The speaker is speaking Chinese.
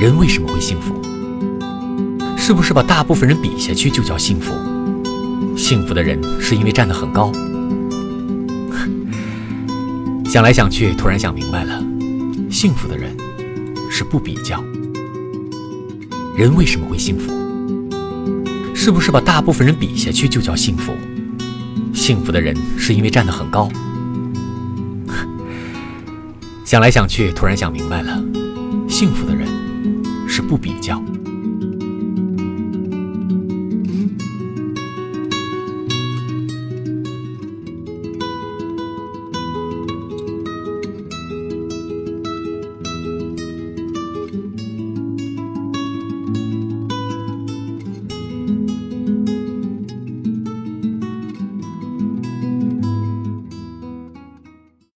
人为什么会幸福？是不是把大部分人比下去就叫幸福？幸福的人是因为站得很高。想来想去，突然想明白了，幸福的人是不比较。人为什么会幸福？是不是把大部分人比下去就叫幸福？幸福的人是因为站得很高。想来想去，突然想明白了，幸福的人不比较。